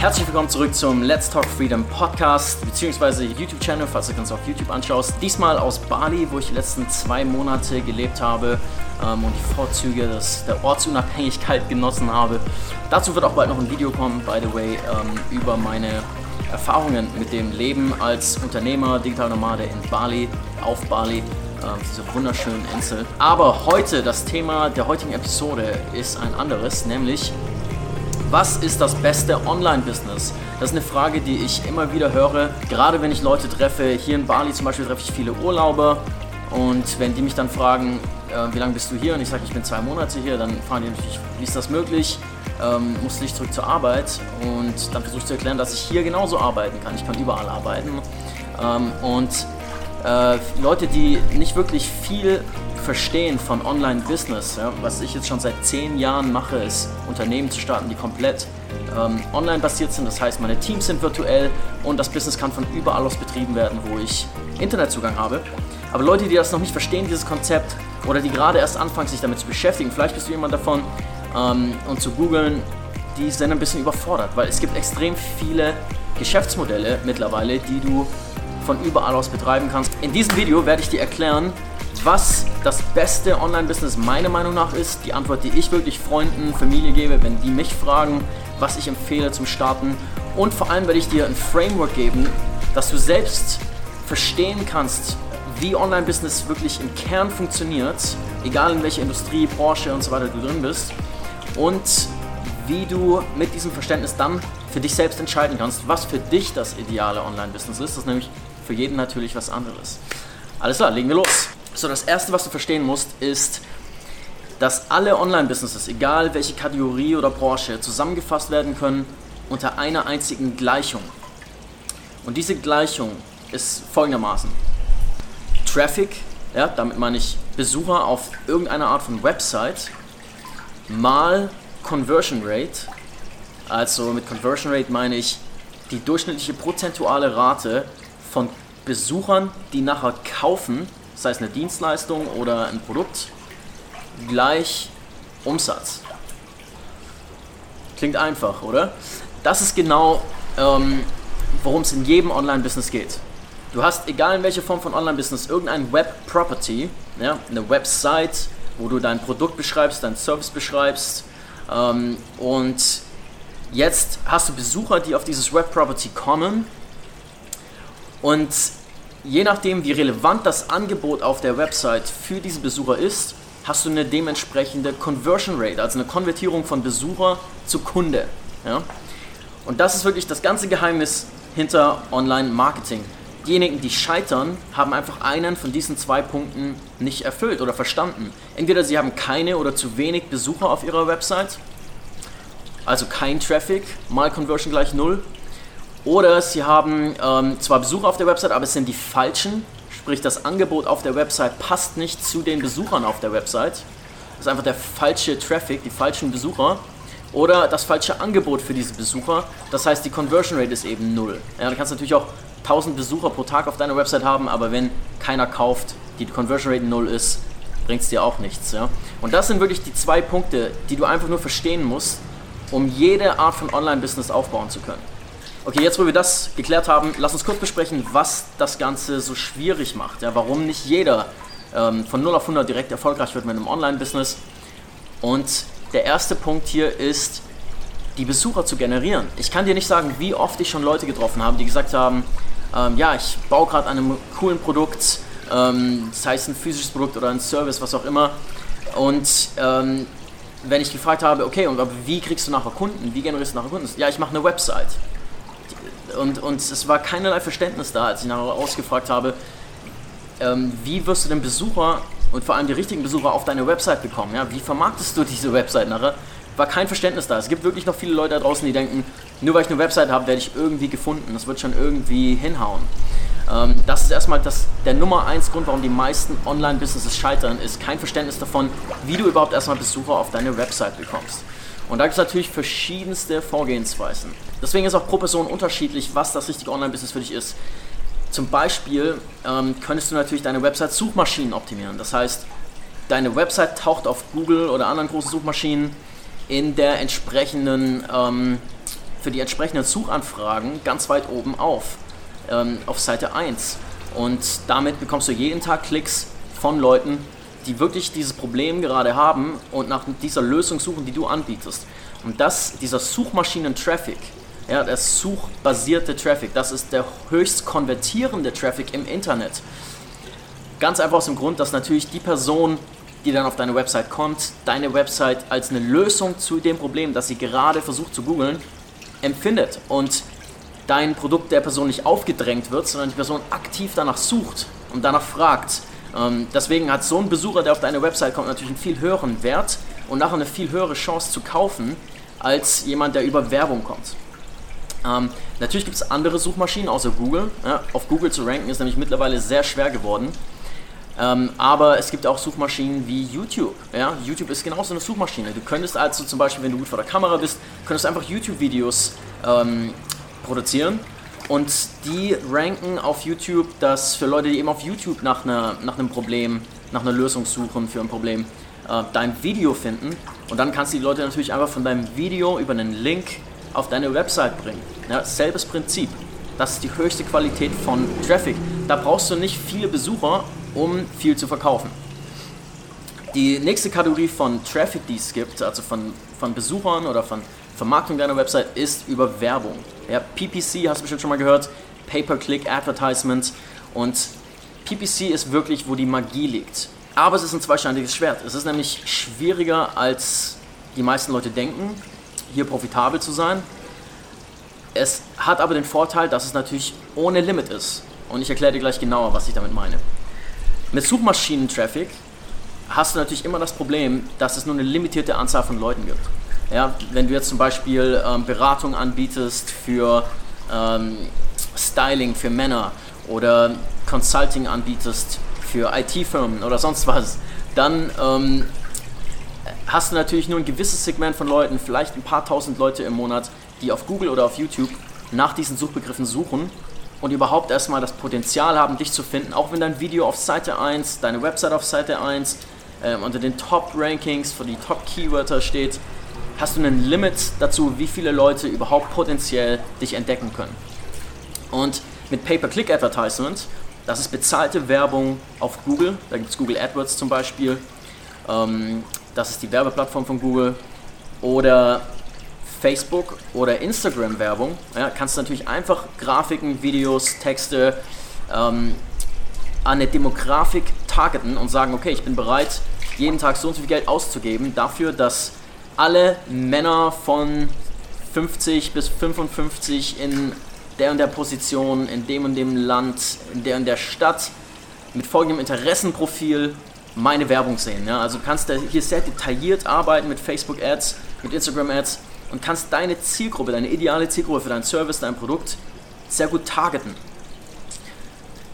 Herzlich willkommen zurück zum Let's Talk Freedom Podcast bzw. YouTube-Channel, falls du uns auf YouTube anschaust. Diesmal aus Bali, wo ich die letzten zwei Monate gelebt habe ähm, und die Vorzüge des, der Ortsunabhängigkeit genossen habe. Dazu wird auch bald noch ein Video kommen, by the way, ähm, über meine Erfahrungen mit dem Leben als Unternehmer, Digitalnomade in Bali, auf Bali, äh, dieser wunderschönen Insel. Aber heute, das Thema der heutigen Episode ist ein anderes, nämlich was ist das beste Online-Business? Das ist eine Frage, die ich immer wieder höre. Gerade wenn ich Leute treffe, hier in Bali zum Beispiel treffe ich viele Urlauber. Und wenn die mich dann fragen, äh, wie lange bist du hier? Und ich sage, ich bin zwei Monate hier, dann fragen die natürlich, wie ist das möglich? Ähm, musste ich zurück zur Arbeit und dann versuche ich zu erklären, dass ich hier genauso arbeiten kann. Ich kann überall arbeiten. Ähm, und äh, Leute, die nicht wirklich viel Verstehen von Online-Business, ja, was ich jetzt schon seit zehn Jahren mache, ist Unternehmen zu starten, die komplett ähm, online basiert sind. Das heißt, meine Teams sind virtuell und das Business kann von überall aus betrieben werden, wo ich Internetzugang habe. Aber Leute, die das noch nicht verstehen, dieses Konzept, oder die gerade erst anfangen, sich damit zu beschäftigen, vielleicht bist du jemand davon, ähm, und zu googeln, die sind ein bisschen überfordert, weil es gibt extrem viele Geschäftsmodelle mittlerweile, die du von überall aus betreiben kannst. In diesem Video werde ich dir erklären, was das beste Online-Business meiner Meinung nach ist, die Antwort, die ich wirklich Freunden, Familie gebe, wenn die mich fragen, was ich empfehle zum Starten. Und vor allem werde ich dir ein Framework geben, dass du selbst verstehen kannst, wie Online-Business wirklich im Kern funktioniert, egal in welcher Industrie, Branche und so weiter du drin bist. Und wie du mit diesem Verständnis dann für dich selbst entscheiden kannst, was für dich das ideale Online-Business ist. Das ist nämlich für jeden natürlich was anderes. Alles klar, legen wir los. So, das erste, was du verstehen musst, ist, dass alle Online-Businesses, egal welche Kategorie oder Branche, zusammengefasst werden können unter einer einzigen Gleichung. Und diese Gleichung ist folgendermaßen. Traffic, ja, damit meine ich Besucher auf irgendeiner Art von Website, mal Conversion Rate. Also mit Conversion Rate meine ich die durchschnittliche prozentuale Rate von Besuchern, die nachher kaufen sei es eine Dienstleistung oder ein Produkt, gleich Umsatz. Klingt einfach, oder? Das ist genau, ähm, worum es in jedem Online-Business geht. Du hast, egal in welcher Form von Online-Business, irgendein Web-Property, ja, eine Website, wo du dein Produkt beschreibst, deinen Service beschreibst. Ähm, und jetzt hast du Besucher, die auf dieses Web-Property kommen und je nachdem, wie relevant das Angebot auf der Website für diese Besucher ist, hast du eine dementsprechende Conversion Rate, also eine Konvertierung von Besucher zu Kunde. Ja? Und das ist wirklich das ganze Geheimnis hinter Online-Marketing. Diejenigen, die scheitern, haben einfach einen von diesen zwei Punkten nicht erfüllt oder verstanden. Entweder sie haben keine oder zu wenig Besucher auf ihrer Website, also kein Traffic, mal Conversion gleich null, oder sie haben ähm, zwar Besucher auf der Website, aber es sind die falschen. Sprich, das Angebot auf der Website passt nicht zu den Besuchern auf der Website. Das ist einfach der falsche Traffic, die falschen Besucher. Oder das falsche Angebot für diese Besucher. Das heißt, die Conversion Rate ist eben null. Ja, du kannst natürlich auch 1000 Besucher pro Tag auf deiner Website haben, aber wenn keiner kauft, die Conversion Rate null ist, bringt es dir auch nichts. Ja? Und das sind wirklich die zwei Punkte, die du einfach nur verstehen musst, um jede Art von Online-Business aufbauen zu können. Okay, jetzt wo wir das geklärt haben, lass uns kurz besprechen, was das Ganze so schwierig macht. Ja, warum nicht jeder ähm, von 0 auf 100 direkt erfolgreich wird mit einem Online-Business. Und der erste Punkt hier ist, die Besucher zu generieren. Ich kann dir nicht sagen, wie oft ich schon Leute getroffen habe, die gesagt haben, ähm, ja, ich baue gerade an einem coolen Produkt, ähm, das heißt ein physisches Produkt oder ein Service, was auch immer. Und ähm, wenn ich gefragt habe, okay, und wie kriegst du nachher Kunden? Wie generierst du nachher Kunden? Ja, ich mache eine Website. Und, und es war keinerlei Verständnis da, als ich nachher ausgefragt habe, ähm, wie wirst du den Besucher und vor allem die richtigen Besucher auf deine Website bekommen? Ja? Wie vermarktest du diese Website nachher? War kein Verständnis da. Es gibt wirklich noch viele Leute da draußen, die denken, nur weil ich eine Website habe, werde ich irgendwie gefunden. Das wird schon irgendwie hinhauen. Ähm, das ist erstmal das, der Nummer eins Grund, warum die meisten Online-Businesses scheitern, ist kein Verständnis davon, wie du überhaupt erstmal Besucher auf deine Website bekommst. Und da gibt es natürlich verschiedenste Vorgehensweisen. Deswegen ist auch pro Person unterschiedlich, was das richtige Online-Business für dich ist. Zum Beispiel ähm, könntest du natürlich deine Website Suchmaschinen optimieren. Das heißt, deine Website taucht auf Google oder anderen großen Suchmaschinen in der entsprechenden ähm, für die entsprechenden Suchanfragen ganz weit oben auf, ähm, auf Seite 1. Und damit bekommst du jeden Tag Klicks von Leuten, die wirklich dieses Problem gerade haben und nach dieser Lösung suchen, die du anbietest. Und das, dieser Suchmaschinen-Traffic, ja, der suchbasierte Traffic, das ist der höchst konvertierende Traffic im Internet. Ganz einfach aus dem Grund, dass natürlich die Person, die dann auf deine Website kommt, deine Website als eine Lösung zu dem Problem, das sie gerade versucht zu googeln, empfindet und dein Produkt der Person nicht aufgedrängt wird, sondern die Person aktiv danach sucht und danach fragt. Ähm, deswegen hat so ein Besucher, der auf deine Website kommt, natürlich einen viel höheren Wert und nachher eine viel höhere Chance zu kaufen, als jemand, der über Werbung kommt. Ähm, natürlich gibt es andere Suchmaschinen außer Google. Ja, auf Google zu ranken ist nämlich mittlerweile sehr schwer geworden. Ähm, aber es gibt auch Suchmaschinen wie YouTube. Ja? YouTube ist genauso eine Suchmaschine. Du könntest also zum Beispiel, wenn du gut vor der Kamera bist, könntest einfach YouTube-Videos ähm, produzieren und die ranken auf YouTube, dass für Leute, die eben auf YouTube nach, einer, nach einem Problem, nach einer Lösung suchen für ein Problem, äh, dein Video finden. Und dann kannst du die Leute natürlich einfach von deinem Video über einen Link auf deine Website bringen. Ja, selbes Prinzip. Das ist die höchste Qualität von Traffic. Da brauchst du nicht viele Besucher, um viel zu verkaufen. Die nächste Kategorie von Traffic, die es gibt, also von, von Besuchern oder von Vermarktung deiner Website, ist über Werbung. Ja, PPC hast du bestimmt schon mal gehört, Pay-per-Click Advertisement und PPC ist wirklich, wo die Magie liegt. Aber es ist ein zweischneidiges Schwert. Es ist nämlich schwieriger, als die meisten Leute denken, hier profitabel zu sein. Es hat aber den Vorteil, dass es natürlich ohne Limit ist. Und ich erkläre dir gleich genauer, was ich damit meine. Mit Suchmaschinen-Traffic hast du natürlich immer das Problem, dass es nur eine limitierte Anzahl von Leuten gibt. Ja, wenn du jetzt zum Beispiel ähm, Beratung anbietest für ähm, Styling für Männer oder Consulting anbietest für IT-Firmen oder sonst was, dann ähm, hast du natürlich nur ein gewisses Segment von Leuten, vielleicht ein paar tausend Leute im Monat, die auf Google oder auf YouTube nach diesen Suchbegriffen suchen und überhaupt erstmal das Potenzial haben, dich zu finden, auch wenn dein Video auf Seite 1, deine Website auf Seite 1 äh, unter den Top-Rankings für die Top-Keywörter steht, hast du ein Limit dazu, wie viele Leute überhaupt potenziell dich entdecken können. Und mit Pay-per-Click-Advertisement, das ist bezahlte Werbung auf Google, da gibt es Google AdWords zum Beispiel, ähm, das ist die Werbeplattform von Google, oder Facebook oder Instagram Werbung, ja, kannst du natürlich einfach Grafiken, Videos, Texte ähm, an eine Demografik targeten und sagen, okay, ich bin bereit, jeden Tag so und so viel Geld auszugeben dafür, dass alle Männer von 50 bis 55 in der und der Position, in dem und dem Land, in der und der Stadt mit folgendem Interessenprofil meine Werbung sehen. Ja? Also du kannst hier sehr detailliert arbeiten mit Facebook Ads, mit Instagram Ads und kannst deine Zielgruppe, deine ideale Zielgruppe für deinen Service, dein Produkt sehr gut targeten.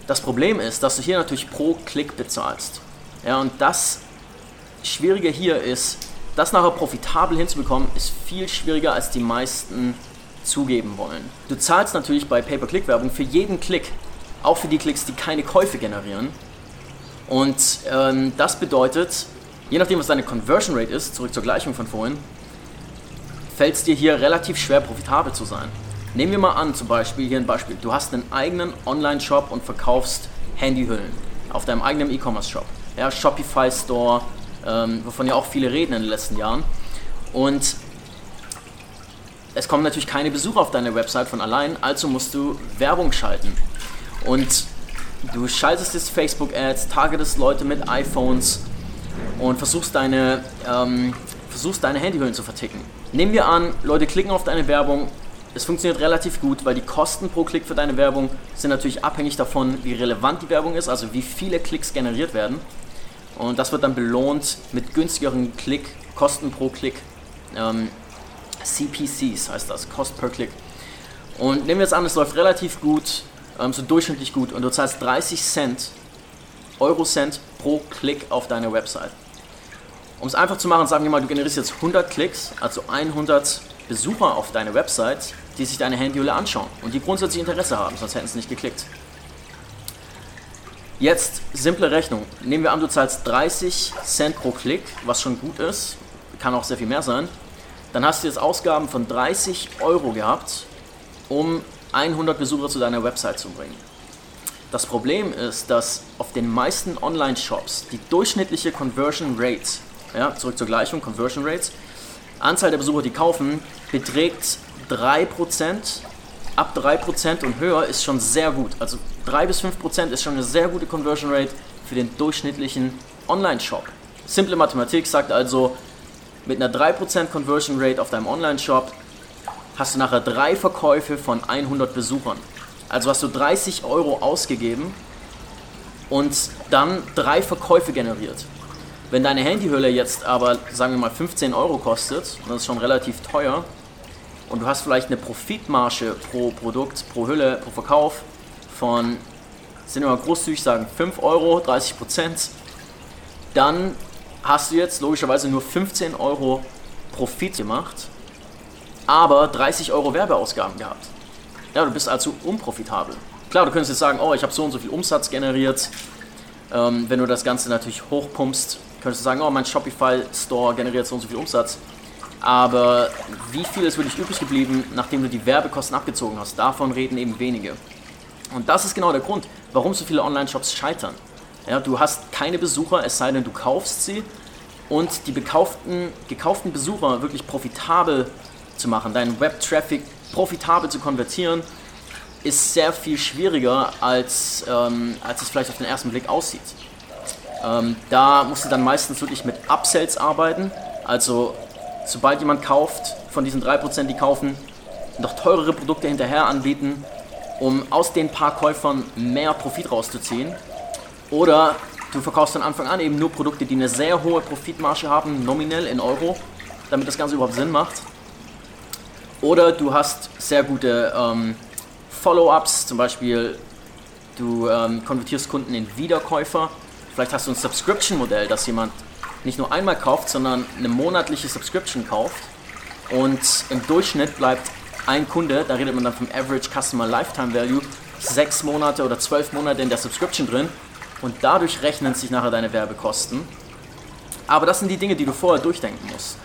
Das Problem ist, dass du hier natürlich pro Klick bezahlst. Ja, und das Schwierige hier ist, das nachher profitabel hinzubekommen, ist viel schwieriger, als die meisten zugeben wollen. Du zahlst natürlich bei Pay-per-Click-Werbung für jeden Klick, auch für die Klicks, die keine Käufe generieren. Und ähm, das bedeutet, je nachdem, was deine Conversion Rate ist, zurück zur Gleichung von vorhin, fällt es dir hier relativ schwer, profitabel zu sein. Nehmen wir mal an, zum Beispiel hier ein Beispiel. Du hast einen eigenen Online-Shop und verkaufst Handyhüllen auf deinem eigenen E-Commerce-Shop. Ja, Shopify Store, ähm, wovon ja auch viele reden in den letzten Jahren. Und es kommen natürlich keine Besucher auf deine Website von allein, also musst du Werbung schalten. Und du schaltest jetzt Facebook-Ads, targetest Leute mit iPhones und versuchst deine, ähm, versuchst deine Handyhüllen zu verticken. Nehmen wir an, Leute klicken auf deine Werbung. Es funktioniert relativ gut, weil die Kosten pro Klick für deine Werbung sind natürlich abhängig davon, wie relevant die Werbung ist, also wie viele Klicks generiert werden. Und das wird dann belohnt mit günstigeren Klick, Kosten pro Klick. Ähm, CPCs heißt das, Cost per Klick. Und nehmen wir jetzt an, es läuft relativ gut, ähm, so durchschnittlich gut und du zahlst 30 Cent, Euro Cent pro Klick auf deine Website. Um es einfach zu machen, sagen wir mal, du generierst jetzt 100 Klicks, also 100 Besucher auf deine Website, die sich deine Handyhülle anschauen und die grundsätzlich Interesse haben, sonst hätten sie nicht geklickt. Jetzt simple Rechnung. Nehmen wir an, du zahlst 30 Cent pro Klick, was schon gut ist, kann auch sehr viel mehr sein. dann hast du jetzt Ausgaben von 30 Euro gehabt, um 100 Besucher zu deiner Website zu bringen. Das Problem ist, dass auf den meisten Online-Shops die durchschnittliche Conversion Rate, ja, zurück zur Gleichung, Conversion Rates, Anzahl der Besucher, die kaufen, beträgt 3%. Ab 3% und höher ist schon sehr gut. Also 3 bis 5% ist schon eine sehr gute Conversion Rate für den durchschnittlichen Online-Shop. Simple Mathematik sagt also, mit einer 3% Conversion Rate auf deinem Online-Shop hast du nachher drei Verkäufe von 100 Besuchern. Also hast du 30 Euro ausgegeben und dann drei Verkäufe generiert. Wenn deine Handyhülle jetzt aber, sagen wir mal, 15 Euro kostet, das ist schon relativ teuer, und du hast vielleicht eine Profitmarge pro Produkt, pro Hülle, pro Verkauf von, sind wir mal großzügig sagen, 5 Euro, 30 Prozent, dann hast du jetzt logischerweise nur 15 Euro Profit gemacht, aber 30 Euro Werbeausgaben gehabt. Ja, du bist also unprofitabel. Klar, du könntest jetzt sagen, oh, ich habe so und so viel Umsatz generiert. Ähm, wenn du das Ganze natürlich hochpumpst, könntest du sagen, oh, mein Shopify Store generiert so und so viel Umsatz. Aber wie viel ist wirklich übrig geblieben, nachdem du die Werbekosten abgezogen hast? Davon reden eben wenige. Und das ist genau der Grund, warum so viele Online-Shops scheitern. Ja, du hast keine Besucher, es sei denn, du kaufst sie. Und die gekauften, gekauften Besucher wirklich profitabel zu machen, deinen Web-Traffic profitabel zu konvertieren, ist sehr viel schwieriger, als, ähm, als es vielleicht auf den ersten Blick aussieht. Ähm, da musst du dann meistens wirklich mit Upsells arbeiten. Also sobald jemand kauft, von diesen 3%, die kaufen, noch teurere Produkte hinterher anbieten, um aus den paar Käufern mehr Profit rauszuziehen. Oder du verkaufst von Anfang an eben nur Produkte, die eine sehr hohe Profitmarge haben, nominell in Euro, damit das Ganze überhaupt Sinn macht. Oder du hast sehr gute ähm, Follow-ups, zum Beispiel du ähm, konvertierst Kunden in Wiederkäufer. Vielleicht hast du ein Subscription-Modell, dass jemand nicht nur einmal kauft, sondern eine monatliche Subscription kauft. Und im Durchschnitt bleibt ein Kunde, da redet man dann vom Average Customer Lifetime Value, sechs Monate oder zwölf Monate in der Subscription drin. Und dadurch rechnen sich nachher deine Werbekosten. Aber das sind die Dinge, die du vorher durchdenken musst.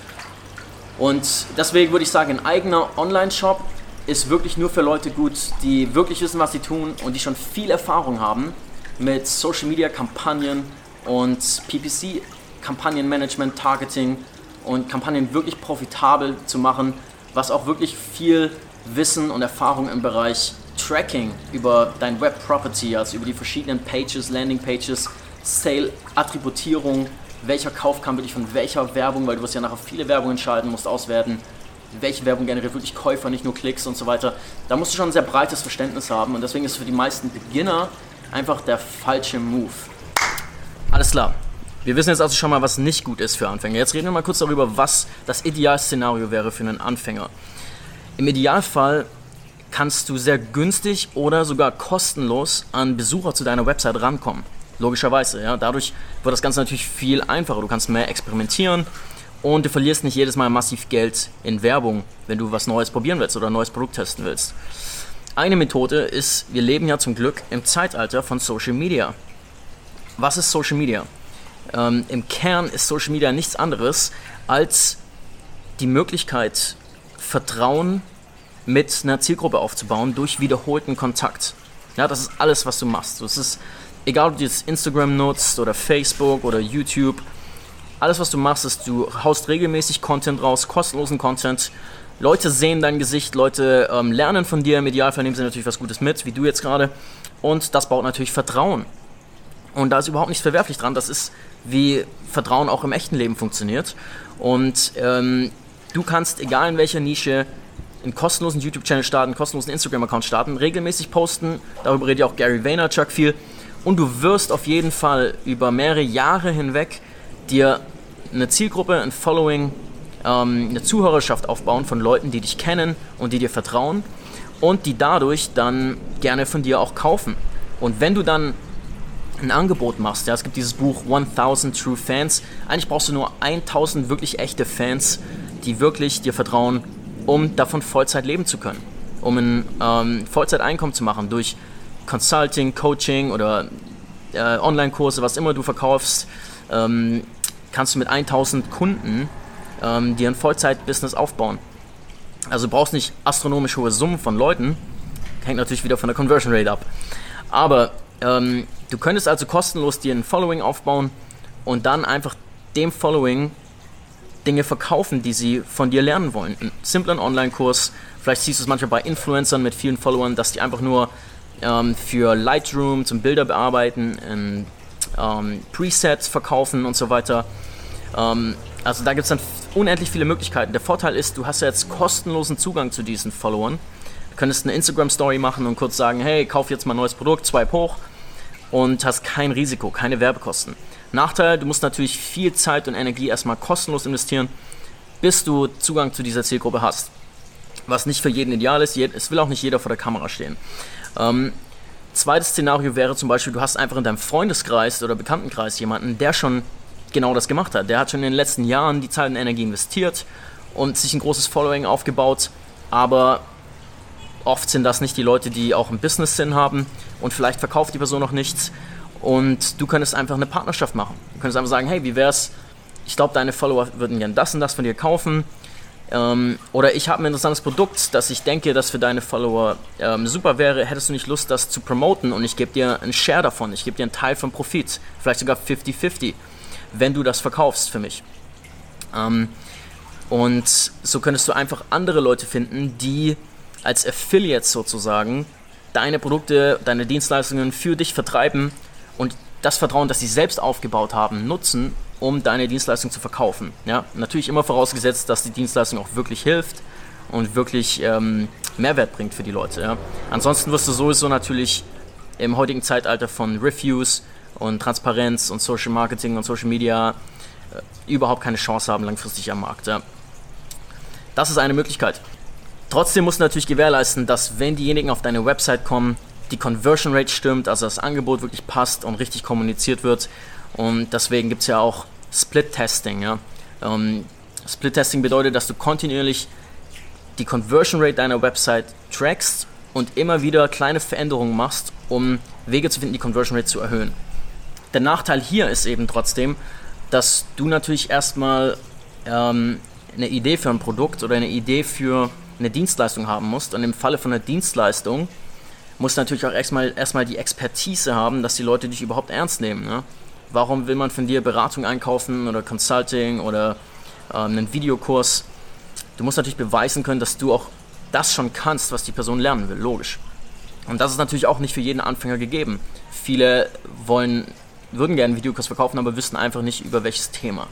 Und deswegen würde ich sagen, ein eigener Online-Shop ist wirklich nur für Leute gut, die wirklich wissen, was sie tun und die schon viel Erfahrung haben mit Social Media Kampagnen und PPC Kampagnenmanagement, Targeting und Kampagnen wirklich profitabel zu machen, was auch wirklich viel Wissen und Erfahrung im Bereich Tracking über dein Web Property, also über die verschiedenen Pages, Landing Pages, Sale, Attributierung, welcher Kauf kam wirklich von welcher Werbung, weil du wirst ja nachher viele Werbungen schalten, musst auswerten, welche Werbung generiert wirklich Käufer, nicht nur Klicks und so weiter. Da musst du schon ein sehr breites Verständnis haben und deswegen ist für die meisten Beginner einfach der falsche Move. Alles klar. Wir wissen jetzt also schon mal, was nicht gut ist für Anfänger. Jetzt reden wir mal kurz darüber, was das Idealszenario wäre für einen Anfänger. Im Idealfall kannst du sehr günstig oder sogar kostenlos an Besucher zu deiner Website rankommen. Logischerweise, ja. Dadurch wird das Ganze natürlich viel einfacher. Du kannst mehr experimentieren und du verlierst nicht jedes Mal massiv Geld in Werbung, wenn du was Neues probieren willst oder ein neues Produkt testen willst. Eine Methode ist, wir leben ja zum Glück im Zeitalter von Social Media. Was ist Social Media? Ähm, Im Kern ist Social Media nichts anderes als die Möglichkeit, Vertrauen mit einer Zielgruppe aufzubauen durch wiederholten Kontakt. Ja, das ist alles, was du machst. Das ist egal ob du jetzt Instagram nutzt oder Facebook oder YouTube, alles was du machst, ist, du haust regelmäßig Content raus, kostenlosen Content. Leute sehen dein Gesicht, Leute ähm, lernen von dir, im Idealfall nehmen sie natürlich was Gutes mit, wie du jetzt gerade. Und das baut natürlich Vertrauen. Und da ist überhaupt nichts verwerflich dran. Das ist, wie Vertrauen auch im echten Leben funktioniert. Und ähm, du kannst, egal in welcher Nische, einen kostenlosen YouTube-Channel starten, einen kostenlosen Instagram-Account starten, regelmäßig posten. Darüber redet ja auch Gary Vaynerchuk viel und du wirst auf jeden Fall über mehrere Jahre hinweg dir eine Zielgruppe, ein Following, ähm, eine Zuhörerschaft aufbauen von Leuten, die dich kennen und die dir vertrauen und die dadurch dann gerne von dir auch kaufen. Und wenn du dann ein Angebot machst, ja, es gibt dieses Buch 1000 True Fans, eigentlich brauchst du nur 1000 wirklich echte Fans, die wirklich dir vertrauen, um davon Vollzeit leben zu können, um ein ähm, Vollzeiteinkommen zu machen durch Consulting, Coaching oder äh, Online-Kurse, was immer du verkaufst, ähm, kannst du mit 1000 Kunden ähm, die ein Vollzeit-Business aufbauen. Also du brauchst nicht astronomisch hohe Summen von Leuten, hängt natürlich wieder von der Conversion Rate ab. Aber ähm, du könntest also kostenlos dir ein Following aufbauen und dann einfach dem Following Dinge verkaufen, die sie von dir lernen wollen. Einen simplen Online-Kurs, vielleicht siehst du es manchmal bei Influencern mit vielen Followern, dass die einfach nur ähm, für Lightroom zum Bilder bearbeiten, in, ähm, Presets verkaufen und so weiter. Ähm, also da gibt es dann unendlich viele Möglichkeiten. Der Vorteil ist, du hast ja jetzt kostenlosen Zugang zu diesen Followern. Du könntest eine Instagram-Story machen und kurz sagen, hey, kauf jetzt mal ein neues Produkt, swipe hoch und hast kein Risiko, keine Werbekosten. Nachteil, du musst natürlich viel Zeit und Energie erstmal kostenlos investieren, bis du Zugang zu dieser Zielgruppe hast. Was nicht für jeden ideal ist, es will auch nicht jeder vor der Kamera stehen. Ähm, zweites Szenario wäre zum Beispiel, du hast einfach in deinem Freundeskreis oder Bekanntenkreis jemanden, der schon genau das gemacht hat. Der hat schon in den letzten Jahren die Zeit und Energie investiert und sich ein großes Following aufgebaut, aber oft sind das nicht die Leute, die auch einen Business-Sinn haben und vielleicht verkauft die Person noch nichts und du könntest einfach eine Partnerschaft machen. Du könntest einfach sagen, hey, wie wär's, ich glaube, deine Follower würden gerne das und das von dir kaufen. Ähm, oder ich habe ein interessantes Produkt, das ich denke, das für deine Follower ähm, super wäre. Hättest du nicht Lust, das zu promoten und ich gebe dir einen Share davon, ich gebe dir einen Teil vom Profit, vielleicht sogar 50-50, wenn du das verkaufst für mich. Ähm, und so könntest du einfach andere Leute finden, die als Affiliates sozusagen deine Produkte, deine Dienstleistungen für dich vertreiben und das Vertrauen, das sie selbst aufgebaut haben, nutzen, um deine Dienstleistung zu verkaufen. Ja? Natürlich immer vorausgesetzt, dass die Dienstleistung auch wirklich hilft und wirklich ähm, Mehrwert bringt für die Leute. Ja? Ansonsten wirst du sowieso natürlich im heutigen Zeitalter von Reviews und Transparenz und Social Marketing und Social Media äh, überhaupt keine Chance haben langfristig am Markt. Ja? Das ist eine Möglichkeit. Trotzdem musst du natürlich gewährleisten, dass wenn diejenigen auf deine Website kommen, die Conversion Rate stimmt, also das Angebot wirklich passt und richtig kommuniziert wird. Und deswegen gibt es ja auch Split-Testing. Ja? Ähm, Split-Testing bedeutet, dass du kontinuierlich die Conversion Rate deiner Website trackst und immer wieder kleine Veränderungen machst, um Wege zu finden, die Conversion Rate zu erhöhen. Der Nachteil hier ist eben trotzdem, dass du natürlich erstmal ähm, eine Idee für ein Produkt oder eine Idee für eine Dienstleistung haben musst. Und im Falle von einer Dienstleistung musst du natürlich auch erstmal, erstmal die Expertise haben, dass die Leute dich überhaupt ernst nehmen. Ne? Warum will man von dir Beratung einkaufen oder Consulting oder äh, einen Videokurs? Du musst natürlich beweisen können, dass du auch das schon kannst, was die Person lernen will, logisch. Und das ist natürlich auch nicht für jeden Anfänger gegeben. Viele wollen, würden gerne einen Videokurs verkaufen, aber wissen einfach nicht über welches Thema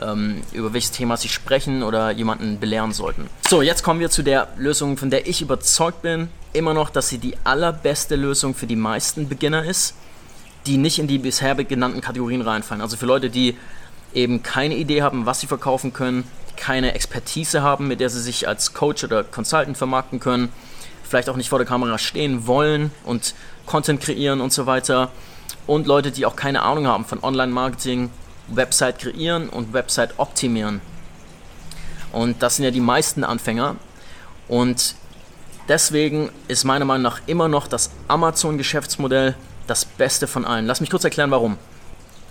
ähm, über welches Thema sie sprechen oder jemanden belehren sollten. So, jetzt kommen wir zu der Lösung, von der ich überzeugt bin, immer noch, dass sie die allerbeste Lösung für die meisten Beginner ist, die nicht in die bisher genannten Kategorien reinfallen. Also für Leute, die eben keine Idee haben, was sie verkaufen können, keine Expertise haben, mit der sie sich als Coach oder Consultant vermarkten können, vielleicht auch nicht vor der Kamera stehen wollen und Content kreieren und so weiter. Und Leute, die auch keine Ahnung haben von Online-Marketing, Website kreieren und Website optimieren. Und das sind ja die meisten Anfänger. Und deswegen ist meiner Meinung nach immer noch das Amazon-Geschäftsmodell das Beste von allen. Lass mich kurz erklären, warum.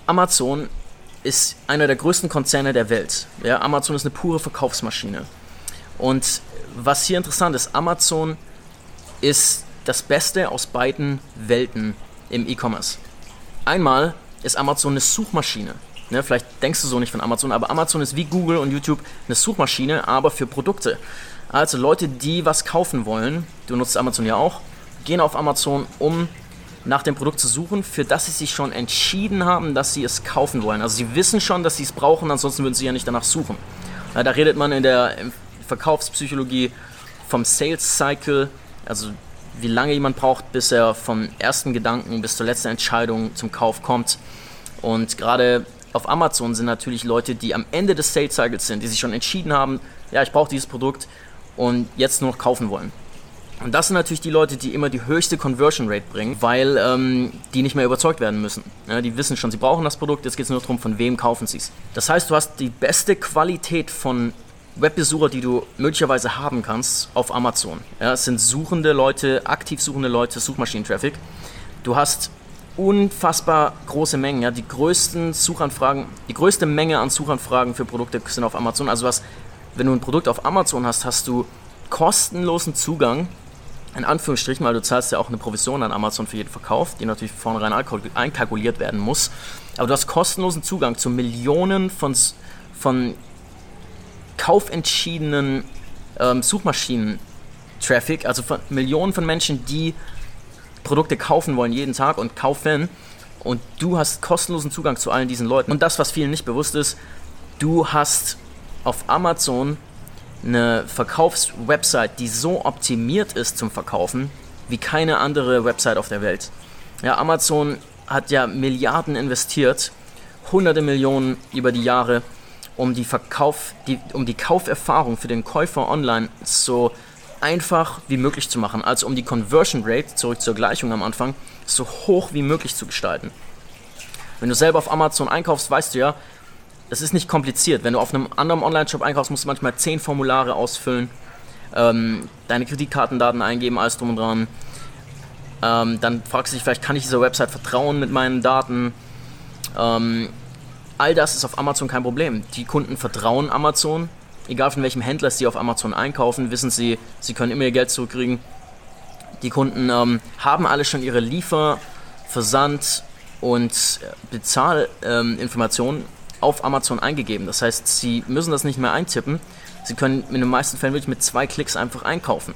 Amazon ist einer der größten Konzerne der Welt. Ja, Amazon ist eine pure Verkaufsmaschine. Und was hier interessant ist, Amazon ist das Beste aus beiden Welten im E-Commerce. Einmal ist Amazon eine Suchmaschine. Ne, vielleicht denkst du so nicht von Amazon, aber Amazon ist wie Google und YouTube eine Suchmaschine, aber für Produkte. Also Leute, die was kaufen wollen, du nutzt Amazon ja auch, gehen auf Amazon, um nach dem Produkt zu suchen, für das sie sich schon entschieden haben, dass sie es kaufen wollen. Also sie wissen schon, dass sie es brauchen, ansonsten würden sie ja nicht danach suchen. Da redet man in der Verkaufspsychologie vom Sales Cycle, also wie lange jemand braucht, bis er vom ersten Gedanken bis zur letzten Entscheidung zum Kauf kommt. Und gerade auf Amazon sind natürlich Leute, die am Ende des Sales Cycles sind, die sich schon entschieden haben, ja, ich brauche dieses Produkt und jetzt nur noch kaufen wollen. Und das sind natürlich die Leute, die immer die höchste Conversion Rate bringen, weil ähm, die nicht mehr überzeugt werden müssen. Ja, die wissen schon, sie brauchen das Produkt, jetzt geht es nur darum, von wem kaufen sie es. Das heißt, du hast die beste Qualität von Webbesucher, die du möglicherweise haben kannst, auf Amazon. Ja, es sind suchende Leute, aktiv suchende Leute, Suchmaschinentraffic. Du hast unfassbar große Mengen. Ja? Die größten Suchanfragen, die größte Menge an Suchanfragen für Produkte sind auf Amazon. Also was, wenn du ein Produkt auf Amazon hast, hast du kostenlosen Zugang, in Anführungsstrichen, weil du zahlst ja auch eine Provision an Amazon für jeden Verkauf, die natürlich vornherein einkalkuliert werden muss. Aber du hast kostenlosen Zugang zu Millionen von, von kaufentschiedenen ähm, Suchmaschinen-Traffic, also von Millionen von Menschen, die Produkte kaufen wollen jeden Tag und kaufen. Und du hast kostenlosen Zugang zu allen diesen Leuten. Und das, was vielen nicht bewusst ist, du hast auf Amazon eine Verkaufswebsite, die so optimiert ist zum Verkaufen, wie keine andere Website auf der Welt. Ja, Amazon hat ja Milliarden investiert, hunderte Millionen über die Jahre, um die Verkauf, die, um die Kauferfahrung für den Käufer online so einfach wie möglich zu machen, also um die Conversion Rate, zurück zur Gleichung am Anfang, so hoch wie möglich zu gestalten. Wenn du selber auf Amazon einkaufst, weißt du ja, das ist nicht kompliziert. Wenn du auf einem anderen Online-Shop einkaufst, musst du manchmal 10 Formulare ausfüllen, ähm, deine Kreditkartendaten eingeben, alles drum und dran. Ähm, dann fragst du dich vielleicht, kann ich dieser Website vertrauen mit meinen Daten? Ähm, all das ist auf Amazon kein Problem. Die Kunden vertrauen Amazon egal von welchem Händler sie auf Amazon einkaufen, wissen sie, sie können immer ihr Geld zurückkriegen. Die Kunden ähm, haben alle schon ihre Liefer-, Versand- und Bezahlinformationen ähm, auf Amazon eingegeben. Das heißt, sie müssen das nicht mehr eintippen. Sie können in den meisten Fällen wirklich mit zwei Klicks einfach einkaufen.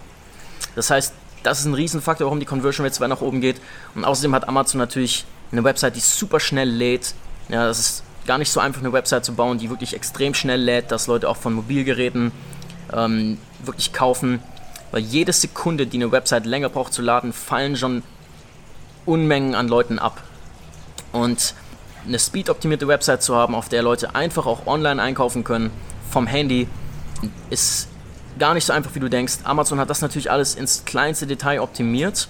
Das heißt, das ist ein Riesenfaktor, warum die Conversion Rate weiter nach oben geht. Und außerdem hat Amazon natürlich eine Website, die super schnell lädt. Ja, das ist gar nicht so einfach, eine Website zu bauen, die wirklich extrem schnell lädt, dass Leute auch von Mobilgeräten ähm, wirklich kaufen. Weil jede Sekunde, die eine Website länger braucht zu laden, fallen schon Unmengen an Leuten ab. Und eine speed-optimierte Website zu haben, auf der Leute einfach auch online einkaufen können, vom Handy, ist gar nicht so einfach, wie du denkst. Amazon hat das natürlich alles ins kleinste Detail optimiert.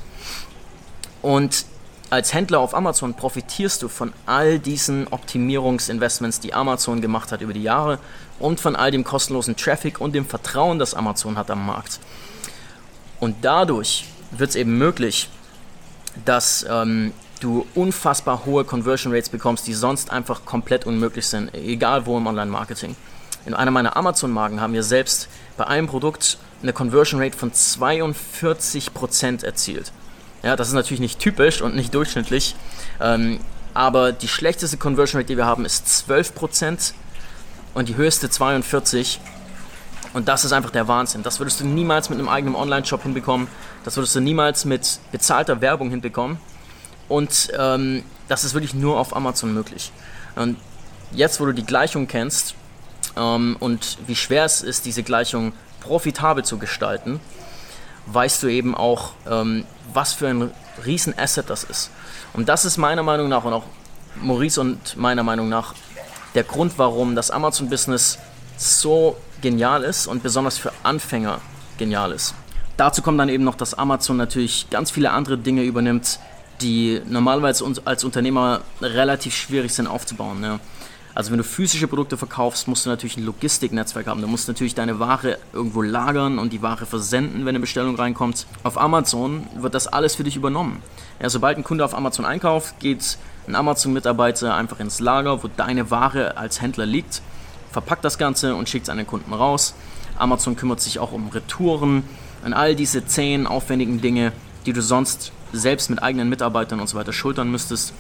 Und als Händler auf Amazon profitierst du von all diesen Optimierungsinvestments, die Amazon gemacht hat über die Jahre und von all dem kostenlosen Traffic und dem Vertrauen, das Amazon hat am Markt. Und dadurch wird es eben möglich, dass ähm, du unfassbar hohe Conversion Rates bekommst, die sonst einfach komplett unmöglich sind, egal wo im Online-Marketing. In einer meiner Amazon-Marken haben wir selbst bei einem Produkt eine Conversion Rate von 42% erzielt. Ja, das ist natürlich nicht typisch und nicht durchschnittlich. Ähm, aber die schlechteste Conversion Rate, die wir haben, ist 12% und die höchste 42%. Und das ist einfach der Wahnsinn. Das würdest du niemals mit einem eigenen Online-Shop hinbekommen. Das würdest du niemals mit bezahlter Werbung hinbekommen. Und ähm, das ist wirklich nur auf Amazon möglich. Und jetzt, wo du die Gleichung kennst ähm, und wie schwer es ist, diese Gleichung profitabel zu gestalten, weißt du eben auch, ähm, was für ein Riesen-Asset das ist. Und das ist meiner Meinung nach und auch Maurice und meiner Meinung nach der Grund, warum das Amazon-Business so genial ist und besonders für Anfänger genial ist. Dazu kommt dann eben noch, dass Amazon natürlich ganz viele andere Dinge übernimmt, die normalerweise als Unternehmer relativ schwierig sind aufzubauen. Ja. Also wenn du physische Produkte verkaufst, musst du natürlich ein Logistiknetzwerk haben. Du musst natürlich deine Ware irgendwo lagern und die Ware versenden, wenn eine Bestellung reinkommt. Auf Amazon wird das alles für dich übernommen. Ja, sobald ein Kunde auf Amazon einkauft, geht ein Amazon-Mitarbeiter einfach ins Lager, wo deine Ware als Händler liegt, verpackt das Ganze und schickt es an den Kunden raus. Amazon kümmert sich auch um Retouren und all diese zehn aufwendigen Dinge, die du sonst selbst mit eigenen Mitarbeitern und so weiter schultern müsstest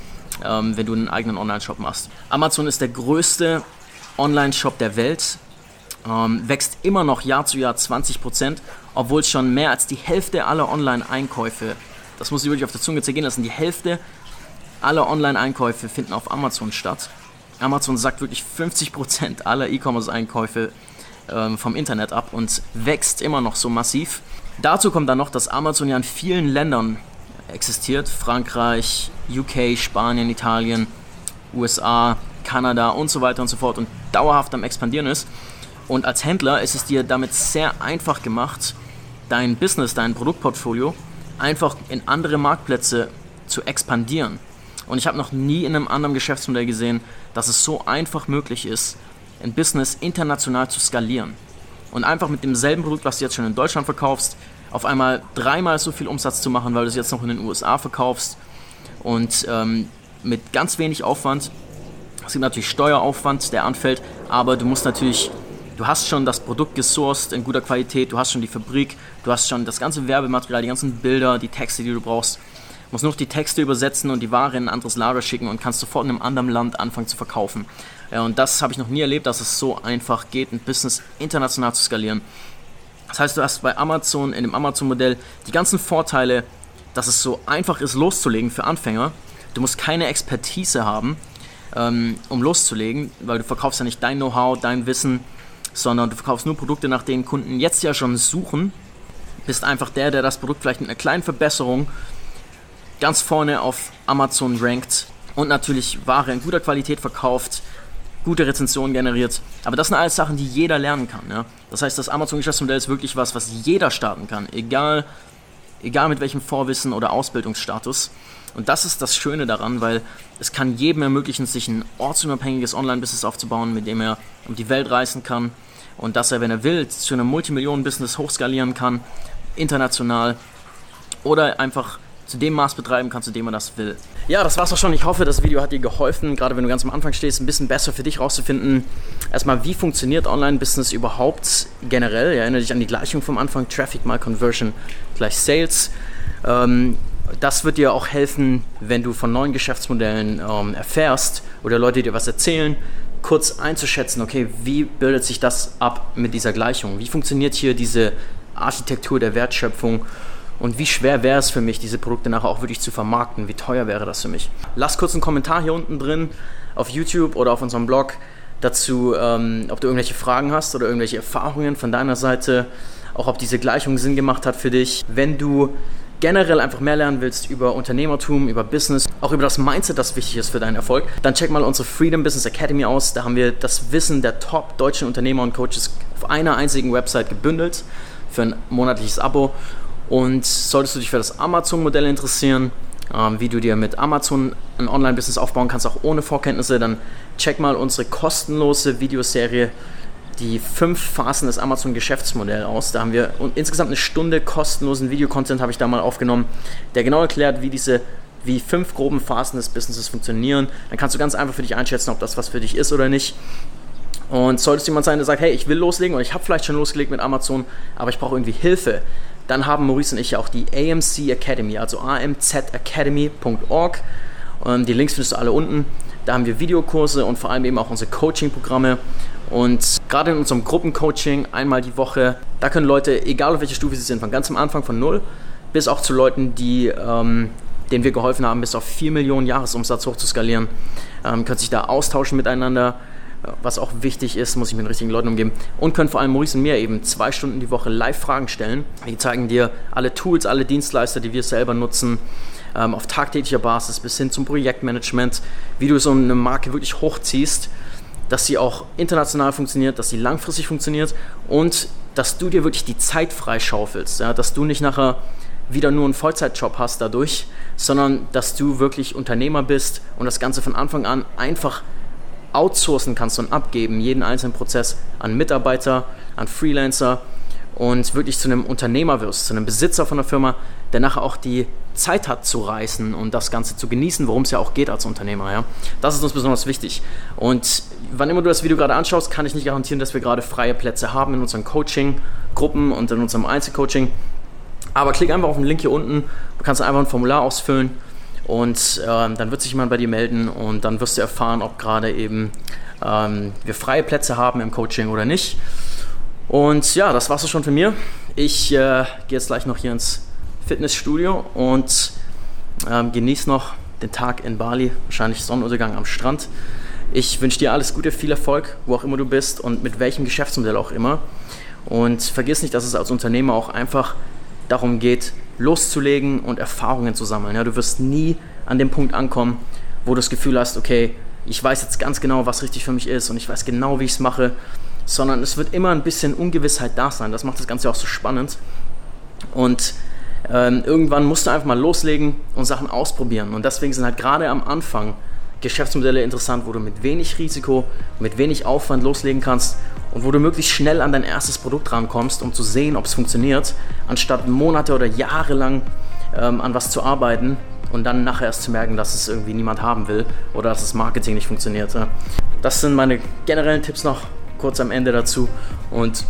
ähm, wenn du einen eigenen Online-Shop machst. Amazon ist der größte Online-Shop der Welt, ähm, wächst immer noch Jahr zu Jahr 20%, obwohl schon mehr als die Hälfte aller Online-Einkäufe, das muss ich wirklich auf der Zunge zergehen lassen, die Hälfte aller Online-Einkäufe finden auf Amazon statt. Amazon sagt wirklich 50% aller E-Commerce-Einkäufe ähm, vom Internet ab und wächst immer noch so massiv. Dazu kommt dann noch, dass Amazon ja in vielen Ländern existiert. Frankreich, UK, Spanien, Italien, USA, Kanada und so weiter und so fort und dauerhaft am expandieren ist. Und als Händler ist es dir damit sehr einfach gemacht, dein Business, dein Produktportfolio einfach in andere Marktplätze zu expandieren. Und ich habe noch nie in einem anderen Geschäftsmodell gesehen, dass es so einfach möglich ist, ein Business international zu skalieren. Und einfach mit demselben Produkt, was du jetzt schon in Deutschland verkaufst, auf einmal dreimal so viel Umsatz zu machen, weil du es jetzt noch in den USA verkaufst und ähm, mit ganz wenig Aufwand. Es gibt natürlich Steueraufwand, der anfällt, aber du musst natürlich, du hast schon das Produkt gesourced in guter Qualität, du hast schon die Fabrik, du hast schon das ganze Werbematerial, die ganzen Bilder, die Texte, die du brauchst. Du musst nur noch die Texte übersetzen und die Ware in ein anderes Lager schicken und kannst sofort in einem anderen Land anfangen zu verkaufen. Ja, und das habe ich noch nie erlebt, dass es so einfach geht, ein Business international zu skalieren. Das heißt, du hast bei Amazon, in dem Amazon-Modell, die ganzen Vorteile, dass es so einfach ist, loszulegen für Anfänger. Du musst keine Expertise haben, ähm, um loszulegen, weil du verkaufst ja nicht dein Know-how, dein Wissen, sondern du verkaufst nur Produkte, nach denen Kunden jetzt ja schon suchen. Bist einfach der, der das Produkt vielleicht mit einer kleinen Verbesserung ganz vorne auf Amazon rankt und natürlich Ware in guter Qualität verkauft, gute Rezensionen generiert. Aber das sind alles Sachen, die jeder lernen kann. Ja? Das heißt, das Amazon-Geschäftsmodell ist wirklich was, was jeder starten kann, egal, egal mit welchem Vorwissen oder Ausbildungsstatus. Und das ist das Schöne daran, weil es kann jedem ermöglichen, sich ein ortsunabhängiges Online-Business aufzubauen, mit dem er um die Welt reisen kann und dass er, wenn er will, zu einem Multimillionen-Business hochskalieren kann, international oder einfach zu dem Maß betreiben kann, zu dem man das will. Ja, das war's auch schon. Ich hoffe, das Video hat dir geholfen, gerade wenn du ganz am Anfang stehst, ein bisschen besser für dich rauszufinden. Erstmal, wie funktioniert Online-Business überhaupt generell? Ja, erinnere dich an die Gleichung vom Anfang: Traffic mal Conversion gleich Sales. Ähm, das wird dir auch helfen, wenn du von neuen Geschäftsmodellen ähm, erfährst oder Leute dir was erzählen, kurz einzuschätzen, okay, wie bildet sich das ab mit dieser Gleichung? Wie funktioniert hier diese Architektur der Wertschöpfung? Und wie schwer wäre es für mich, diese Produkte nachher auch wirklich zu vermarkten? Wie teuer wäre das für mich? Lass kurz einen Kommentar hier unten drin auf YouTube oder auf unserem Blog dazu, ähm, ob du irgendwelche Fragen hast oder irgendwelche Erfahrungen von deiner Seite, auch ob diese Gleichung Sinn gemacht hat für dich. Wenn du generell einfach mehr lernen willst über Unternehmertum, über Business, auch über das Mindset, das wichtig ist für deinen Erfolg, dann check mal unsere Freedom Business Academy aus. Da haben wir das Wissen der top deutschen Unternehmer und Coaches auf einer einzigen Website gebündelt für ein monatliches Abo. Und solltest du dich für das Amazon-Modell interessieren, ähm, wie du dir mit Amazon ein Online-Business aufbauen kannst, auch ohne Vorkenntnisse, dann check mal unsere kostenlose Videoserie die fünf Phasen des Amazon-Geschäftsmodells aus. Da haben wir insgesamt eine Stunde kostenlosen Videocontent habe ich da mal aufgenommen, der genau erklärt, wie diese wie fünf groben Phasen des Businesses funktionieren. Dann kannst du ganz einfach für dich einschätzen, ob das was für dich ist oder nicht. Und solltest jemand sein, der sagt, hey, ich will loslegen oder ich habe vielleicht schon losgelegt mit Amazon, aber ich brauche irgendwie Hilfe, dann haben Maurice und ich auch die AMC Academy, also amzacademy.org. Ähm, die Links findest du alle unten. Da haben wir Videokurse und vor allem eben auch unsere Coaching-Programme. Und gerade in unserem Gruppencoaching einmal die Woche, da können Leute, egal auf welcher Stufe sie sind, von ganz am Anfang von null bis auch zu Leuten, die, ähm, denen wir geholfen haben, bis auf 4 Millionen Jahresumsatz hochzuskalieren, ähm, können sich da austauschen miteinander was auch wichtig ist, muss ich mit den richtigen Leuten umgeben. Und können vor allem Maurice und mir eben zwei Stunden die Woche live Fragen stellen. Die zeigen dir alle Tools, alle Dienstleister, die wir selber nutzen, ähm, auf tagtäglicher Basis bis hin zum Projektmanagement, wie du so eine Marke wirklich hochziehst, dass sie auch international funktioniert, dass sie langfristig funktioniert und dass du dir wirklich die Zeit freischaufelst, ja, dass du nicht nachher wieder nur einen Vollzeitjob hast dadurch, sondern dass du wirklich Unternehmer bist und das Ganze von Anfang an einfach outsourcen kannst und abgeben, jeden einzelnen Prozess an Mitarbeiter, an Freelancer und wirklich zu einem Unternehmer wirst, zu einem Besitzer von der Firma, der nachher auch die Zeit hat zu reisen und das Ganze zu genießen, worum es ja auch geht als Unternehmer. Ja? Das ist uns besonders wichtig. Und wann immer du das Video gerade anschaust, kann ich nicht garantieren, dass wir gerade freie Plätze haben in unseren Coaching-Gruppen und in unserem Einzelcoaching. Aber klick einfach auf den Link hier unten, du kannst einfach ein Formular ausfüllen und ähm, dann wird sich jemand bei dir melden und dann wirst du erfahren, ob gerade eben ähm, wir freie Plätze haben im Coaching oder nicht. Und ja, das war's schon für mir. Ich äh, gehe jetzt gleich noch hier ins Fitnessstudio und ähm, genieße noch den Tag in Bali, wahrscheinlich Sonnenuntergang am Strand. Ich wünsche dir alles Gute, viel Erfolg, wo auch immer du bist und mit welchem Geschäftsmodell auch immer. Und vergiss nicht, dass es als Unternehmer auch einfach darum geht, loszulegen und Erfahrungen zu sammeln. Ja, du wirst nie an dem Punkt ankommen, wo du das Gefühl hast, okay, ich weiß jetzt ganz genau, was richtig für mich ist und ich weiß genau, wie ich es mache, sondern es wird immer ein bisschen Ungewissheit da sein. Das macht das Ganze auch so spannend. Und ähm, irgendwann musst du einfach mal loslegen und Sachen ausprobieren. Und deswegen sind halt gerade am Anfang Geschäftsmodelle interessant, wo du mit wenig Risiko, mit wenig Aufwand loslegen kannst und wo du möglichst schnell an dein erstes Produkt rankommst, um zu sehen, ob es funktioniert, anstatt Monate oder Jahre lang ähm, an was zu arbeiten und dann nachher erst zu merken, dass es irgendwie niemand haben will oder dass das Marketing nicht funktioniert. Das sind meine generellen Tipps noch kurz am Ende dazu und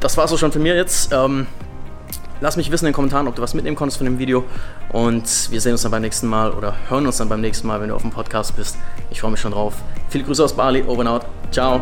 das war es auch schon von mir jetzt. Ähm, lass mich wissen in den Kommentaren, ob du was mitnehmen konntest von dem Video und wir sehen uns dann beim nächsten Mal oder hören uns dann beim nächsten Mal, wenn du auf dem Podcast bist. Ich freue mich schon drauf. Viele Grüße aus Bali, over and out. Ciao.